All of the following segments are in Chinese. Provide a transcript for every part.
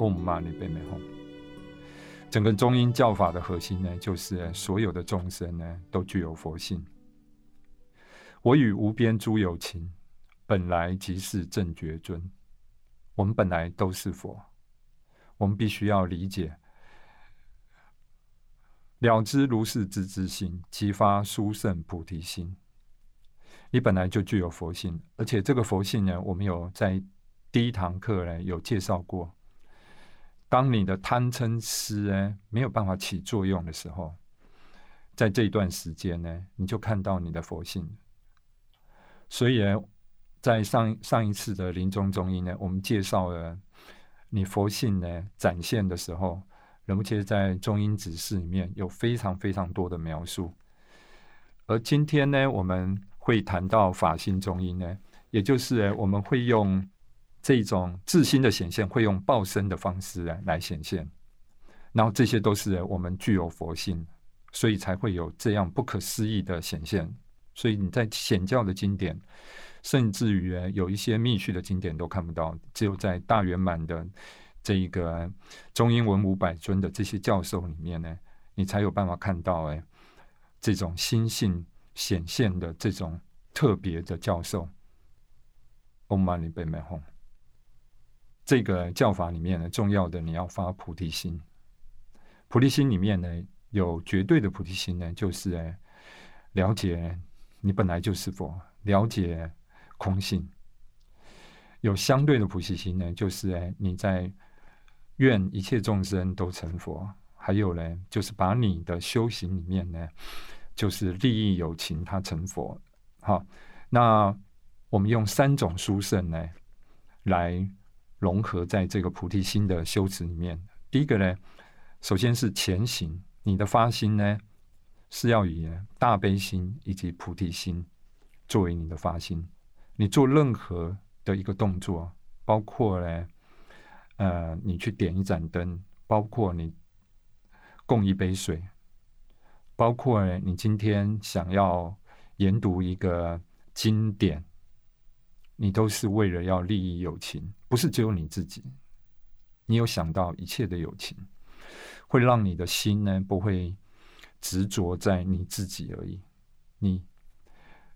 Om Mani Padme Hum。整个中英教法的核心呢，就是所有的众生呢都具有佛性。我与无边诸有情，本来即是正觉尊。我们本来都是佛，我们必须要理解。了知如是之之心，激发殊胜菩提心。你本来就具有佛性，而且这个佛性呢，我们有在第一堂课呢有介绍过。当你的贪嗔痴呢没有办法起作用的时候，在这一段时间呢，你就看到你的佛性。所以呢，在上上一次的临终中医呢，我们介绍了你佛性呢展现的时候。而且在中英指示里面有非常非常多的描述，而今天呢，我们会谈到法心中音呢，也就是我们会用这种自心的显现，会用报身的方式来来显现，然后这些都是我们具有佛性，所以才会有这样不可思议的显现。所以你在显教的经典，甚至于有一些密续的经典都看不到，只有在大圆满的。这一个中英文五百尊的这些教授里面呢，你才有办法看到哎，这种心性显现的这种特别的教授。Om Mani Padme Hum。这个教法里面呢，重要的你要发菩提心。菩提心里面呢，有绝对的菩提心呢，就是哎，了解你本来就是佛，了解空性。有相对的菩提心呢，就是哎，你在愿一切众生都成佛。还有呢，就是把你的修行里面呢，就是利益有情，他成佛。好，那我们用三种殊胜呢，来融合在这个菩提心的修持里面。第一个呢，首先是前行，你的发心呢，是要以大悲心以及菩提心作为你的发心。你做任何的一个动作，包括呢。呃，你去点一盏灯，包括你供一杯水，包括呢你今天想要研读一个经典，你都是为了要利益友情，不是只有你自己。你有想到一切的友情，会让你的心呢不会执着在你自己而已。你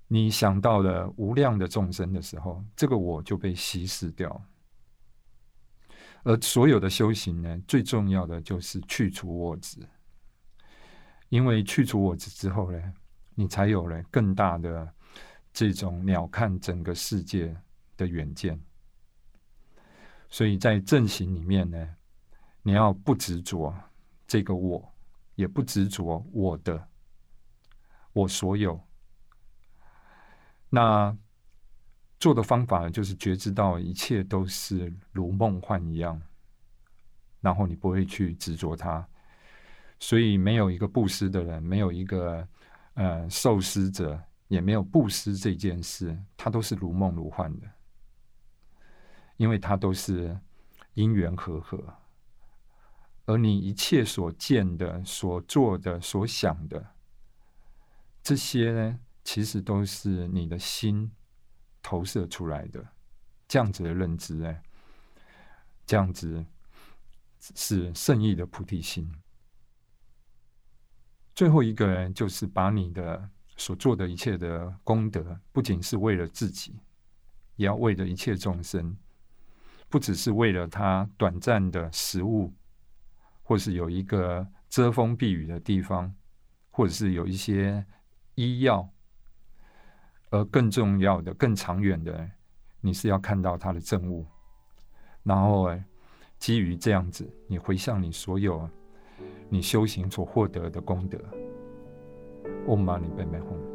你想到了无量的众生的时候，这个我就被稀释掉。而所有的修行呢，最重要的就是去除我执，因为去除我执之后呢，你才有了更大的这种鸟瞰整个世界的远见。所以在阵型里面呢，你要不执着这个我，也不执着我的我所有。那。做的方法就是觉知到一切都是如梦幻一样，然后你不会去执着它，所以没有一个布施的人，没有一个呃受施者，也没有布施这件事，它都是如梦如幻的，因为它都是因缘和合，而你一切所见的、所做的、所想的这些呢，其实都是你的心。投射出来的这样子的认知，哎，这样子是圣意的菩提心。最后一个人就是把你的所做的一切的功德，不仅是为了自己，也要为了一切众生，不只是为了他短暂的食物，或是有一个遮风避雨的地方，或者是有一些医药。而更重要的、更长远的，你是要看到他的证物，然后基于这样子，你回向你所有你修行所获得的功德。我骂你别卖萌